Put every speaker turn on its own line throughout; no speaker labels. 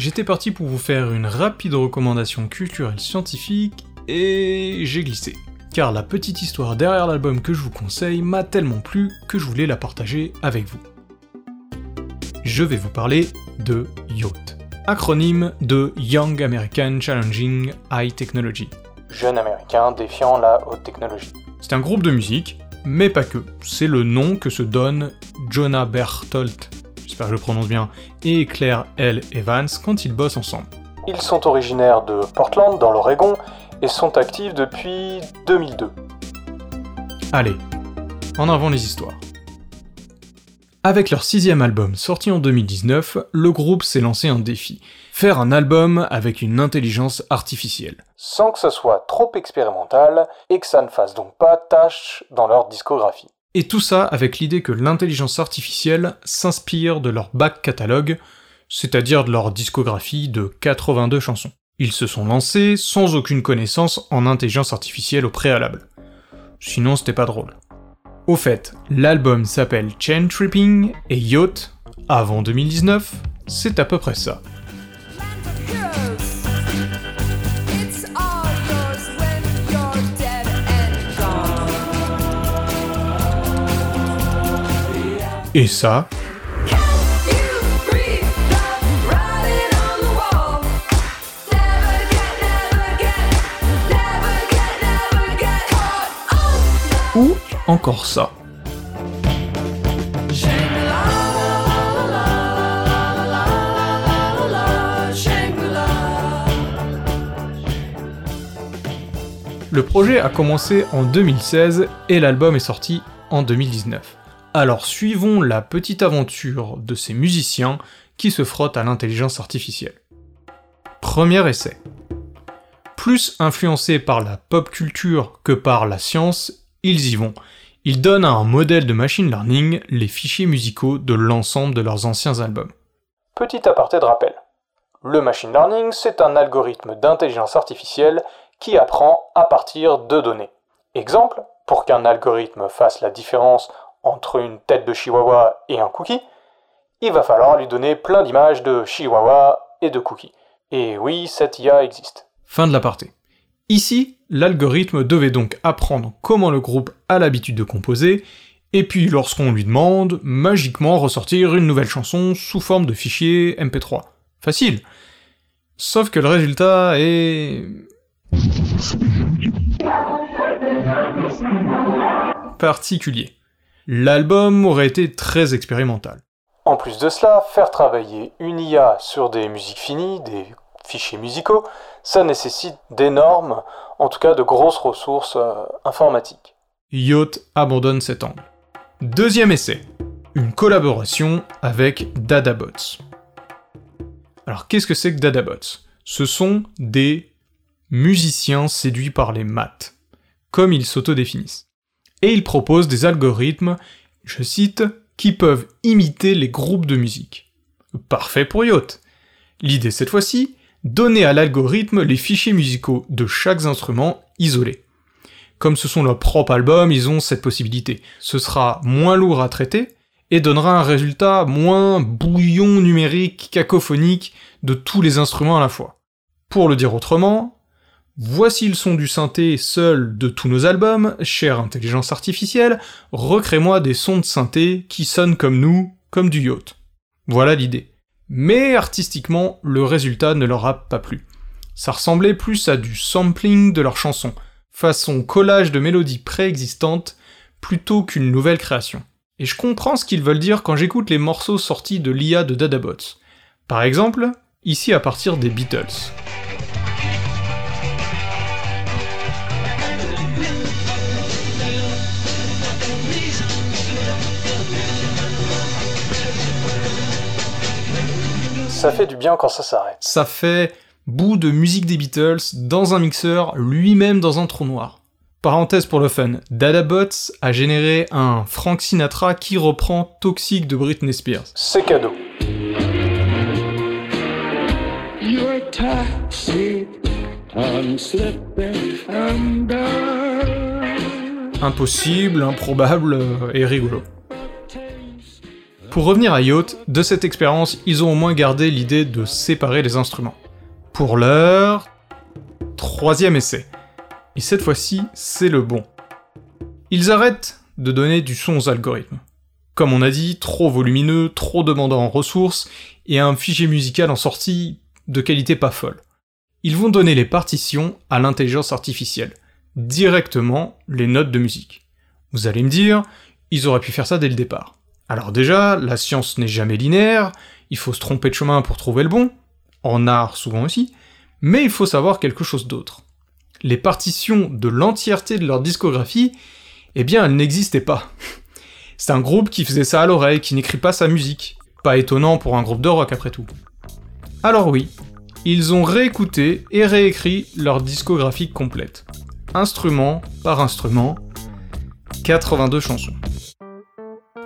j'étais parti pour vous faire une rapide recommandation culturelle scientifique et j'ai glissé. Car la petite histoire derrière l'album que je vous conseille m'a tellement plu que je voulais la partager avec vous. Je vais vous parler de Yacht, acronyme de Young American Challenging High Technology.
Jeune américain défiant la haute technologie.
C'est un groupe de musique, mais pas que. C'est le nom que se donne Jonah Bertholt, j'espère que je le prononce bien, et Claire L. Evans quand ils bossent ensemble.
Ils sont originaires de Portland, dans l'Oregon, et sont actifs depuis 2002.
Allez, en avant les histoires. Avec leur sixième album sorti en 2019, le groupe s'est lancé un défi. Faire un album avec une intelligence artificielle.
Sans que ce soit trop expérimental et que ça ne fasse donc pas tâche dans leur discographie.
Et tout ça avec l'idée que l'intelligence artificielle s'inspire de leur back catalogue, c'est-à-dire de leur discographie de 82 chansons. Ils se sont lancés sans aucune connaissance en intelligence artificielle au préalable. Sinon c'était pas drôle. Au fait, l'album s'appelle Chain Tripping et Yacht, avant 2019, c'est à peu près ça. Et ça, ou encore ça. Le projet a commencé en 2016 et l'album est sorti en 2019. Alors suivons la petite aventure de ces musiciens qui se frottent à l'intelligence artificielle. Premier essai. Plus influencés par la pop culture que par la science, ils y vont. Ils donnent à un modèle de machine learning les fichiers musicaux de l'ensemble de leurs anciens albums.
Petit aparté de rappel. Le machine learning, c'est un algorithme d'intelligence artificielle qui apprend à partir de données. Exemple, pour qu'un algorithme fasse la différence entre une tête de chihuahua et un cookie, il va falloir lui donner plein d'images de chihuahua et de cookies. Et oui, cette IA existe.
Fin de l'aparté. Ici, l'algorithme devait donc apprendre comment le groupe a l'habitude de composer, et puis lorsqu'on lui demande, magiquement ressortir une nouvelle chanson sous forme de fichier MP3. Facile. Sauf que le résultat est... particulier. L'album aurait été très expérimental.
En plus de cela, faire travailler une IA sur des musiques finies, des fichiers musicaux, ça nécessite d'énormes, en tout cas de grosses ressources euh, informatiques.
Yacht abandonne cet angle. Deuxième essai, une collaboration avec Dadabots. Alors qu'est-ce que c'est que Dadabots Ce sont des musiciens séduits par les maths, comme ils s'autodéfinissent. Et ils proposent des algorithmes, je cite, qui peuvent imiter les groupes de musique. Parfait pour Yacht. L'idée cette fois-ci, donner à l'algorithme les fichiers musicaux de chaque instrument isolés. Comme ce sont leurs propres albums, ils ont cette possibilité. Ce sera moins lourd à traiter et donnera un résultat moins bouillon numérique, cacophonique de tous les instruments à la fois. Pour le dire autrement, voici le son du synthé seul de tous nos albums, chère intelligence artificielle, recrée-moi des sons de synthé qui sonnent comme nous, comme du yacht. Voilà l'idée mais artistiquement, le résultat ne leur a pas plu. Ça ressemblait plus à du sampling de leurs chansons, façon collage de mélodies préexistantes, plutôt qu'une nouvelle création. Et je comprends ce qu'ils veulent dire quand j'écoute les morceaux sortis de l'IA de Dadabots. Par exemple, ici à partir des Beatles.
Ça fait du bien quand ça s'arrête.
Ça fait bout de musique des Beatles dans un mixeur, lui-même dans un trou noir. Parenthèse pour le fun, Dadabots a généré un Frank Sinatra qui reprend Toxic de Britney Spears.
C'est cadeau.
Impossible, improbable et rigolo. Pour revenir à Yacht, de cette expérience, ils ont au moins gardé l'idée de séparer les instruments. Pour leur troisième essai. Et cette fois-ci, c'est le bon. Ils arrêtent de donner du son aux algorithmes. Comme on a dit, trop volumineux, trop demandant en ressources, et un fichier musical en sortie de qualité pas folle. Ils vont donner les partitions à l'intelligence artificielle, directement les notes de musique. Vous allez me dire, ils auraient pu faire ça dès le départ. Alors déjà, la science n'est jamais linéaire, il faut se tromper de chemin pour trouver le bon, en art souvent aussi, mais il faut savoir quelque chose d'autre. Les partitions de l'entièreté de leur discographie, eh bien elles n'existaient pas. C'est un groupe qui faisait ça à l'oreille, qui n'écrit pas sa musique. Pas étonnant pour un groupe de rock après tout. Alors oui, ils ont réécouté et réécrit leur discographie complète. Instrument par instrument, 82 chansons.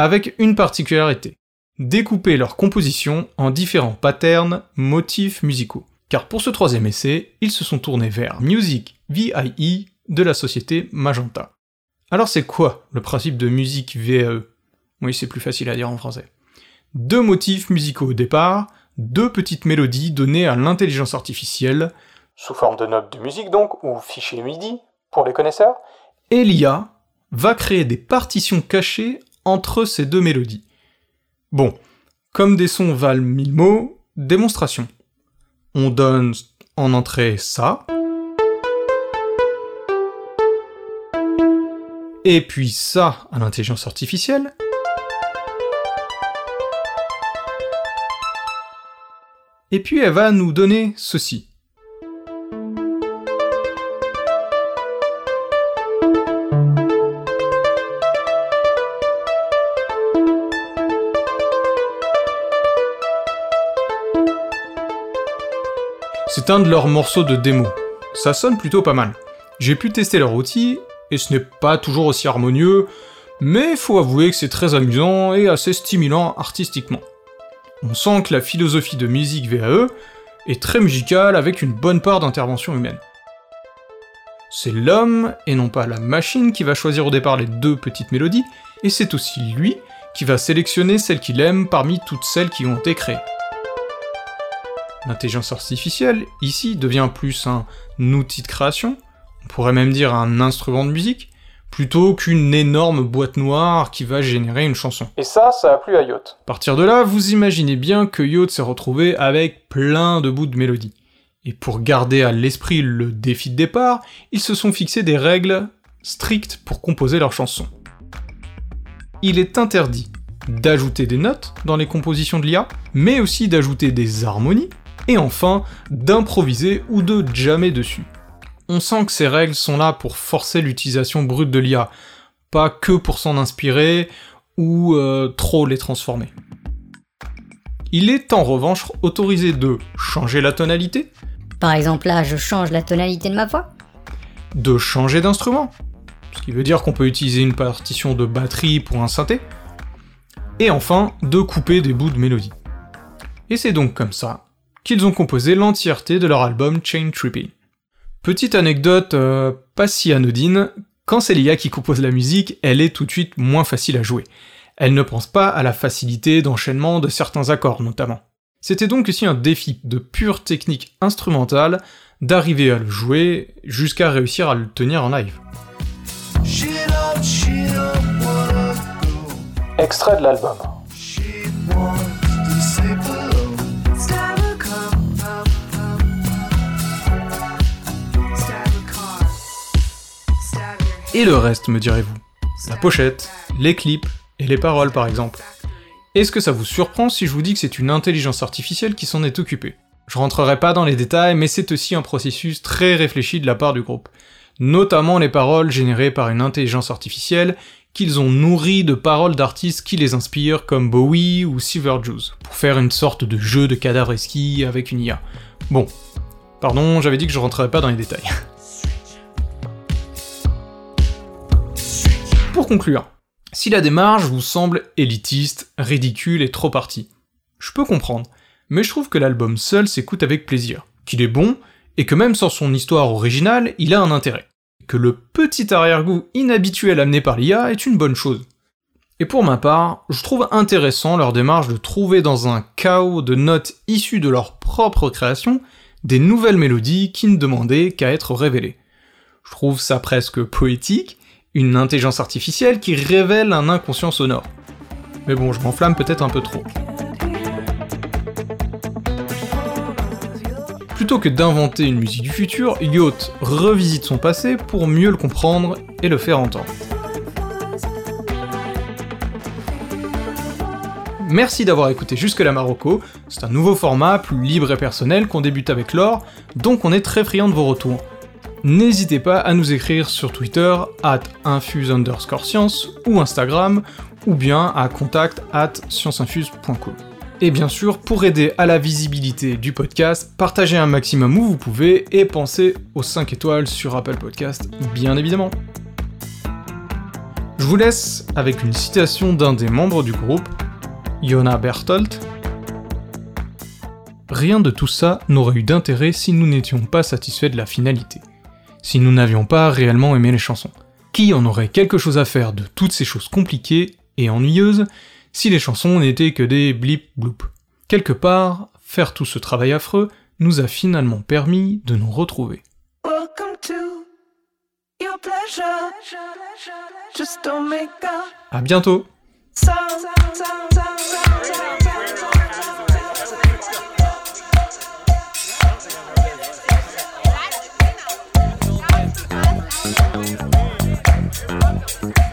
Avec une particularité, découper leur composition en différents patterns, motifs musicaux. Car pour ce troisième essai, ils se sont tournés vers Music VIE de la société Magenta. Alors c'est quoi le principe de musique VAE Oui, c'est plus facile à dire en français. Deux motifs musicaux au départ, deux petites mélodies données à l'intelligence artificielle,
sous forme de notes de musique donc, ou fichiers MIDI, pour les connaisseurs,
et l'IA va créer des partitions cachées entre ces deux mélodies. Bon, comme des sons valent mille mots, démonstration. On donne en entrée ça. Et puis ça à l'intelligence artificielle. Et puis elle va nous donner ceci. De leurs morceaux de démo. Ça sonne plutôt pas mal. J'ai pu tester leur outil, et ce n'est pas toujours aussi harmonieux, mais faut avouer que c'est très amusant et assez stimulant artistiquement. On sent que la philosophie de musique VAE est très musicale avec une bonne part d'intervention humaine. C'est l'homme et non pas la machine qui va choisir au départ les deux petites mélodies, et c'est aussi lui qui va sélectionner celles qu'il aime parmi toutes celles qui ont été créées. L'intelligence artificielle, ici, devient plus un outil de création, on pourrait même dire un instrument de musique, plutôt qu'une énorme boîte noire qui va générer une chanson.
Et ça, ça a plu à Yacht.
À partir de là, vous imaginez bien que Yacht s'est retrouvé avec plein de bouts de mélodie. Et pour garder à l'esprit le défi de départ, ils se sont fixés des règles strictes pour composer leurs chansons. Il est interdit d'ajouter des notes dans les compositions de l'IA, mais aussi d'ajouter des harmonies, et enfin d'improviser ou de jammer dessus. On sent que ces règles sont là pour forcer l'utilisation brute de l'IA, pas que pour s'en inspirer ou euh, trop les transformer. Il est en revanche autorisé de changer la tonalité,
Par exemple, là, je change la tonalité de ma voix.
de changer d'instrument, ce qui veut dire qu'on peut utiliser une partition de batterie pour un synthé, et enfin de couper des bouts de mélodie. Et c'est donc comme ça qu'ils ont composé l'entièreté de leur album Chain Tripping. Petite anecdote euh, pas si anodine, quand c'est l'IA qui compose la musique, elle est tout de suite moins facile à jouer. Elle ne pense pas à la facilité d'enchaînement de certains accords notamment. C'était donc aussi un défi de pure technique instrumentale d'arriver à le jouer jusqu'à réussir à le tenir en live.
Extrait de l'album.
Et le reste, me direz-vous La pochette, les clips et les paroles par exemple. Est-ce que ça vous surprend si je vous dis que c'est une intelligence artificielle qui s'en est occupée Je rentrerai pas dans les détails, mais c'est aussi un processus très réfléchi de la part du groupe. Notamment les paroles générées par une intelligence artificielle qu'ils ont nourries de paroles d'artistes qui les inspirent comme Bowie ou Silverjuice, pour faire une sorte de jeu de cadavre ski avec une IA. Bon, pardon, j'avais dit que je rentrerais pas dans les détails. Pour conclure, si la démarche vous semble élitiste, ridicule et trop partie, je peux comprendre, mais je trouve que l'album seul s'écoute avec plaisir, qu'il est bon, et que même sans son histoire originale, il a un intérêt. Que le petit arrière-goût inhabituel amené par l'IA est une bonne chose. Et pour ma part, je trouve intéressant leur démarche de trouver dans un chaos de notes issues de leur propre création des nouvelles mélodies qui ne demandaient qu'à être révélées. Je trouve ça presque poétique, une intelligence artificielle qui révèle un inconscient sonore. Mais bon, je m'enflamme peut-être un peu trop. Plutôt que d'inventer une musique du futur, Yacht revisite son passé pour mieux le comprendre et le faire entendre. Merci d'avoir écouté jusque-là Marocco, c'est un nouveau format, plus libre et personnel qu'on débute avec l'or, donc on est très friand de vos retours. N'hésitez pas à nous écrire sur Twitter, at infuse underscore science, ou Instagram, ou bien à contact at scienceinfuse.com. Et bien sûr, pour aider à la visibilité du podcast, partagez un maximum où vous pouvez et pensez aux 5 étoiles sur Apple Podcast, bien évidemment. Je vous laisse avec une citation d'un des membres du groupe, Jona Berthold. Rien de tout ça n'aurait eu d'intérêt si nous n'étions pas satisfaits de la finalité, si nous n'avions pas réellement aimé les chansons. Qui en aurait quelque chose à faire de toutes ces choses compliquées et ennuyeuses si les chansons n'étaient que des blip bloop? Quelque part, faire tout ce travail affreux nous a finalement permis de nous retrouver.
Welcome to Thank you.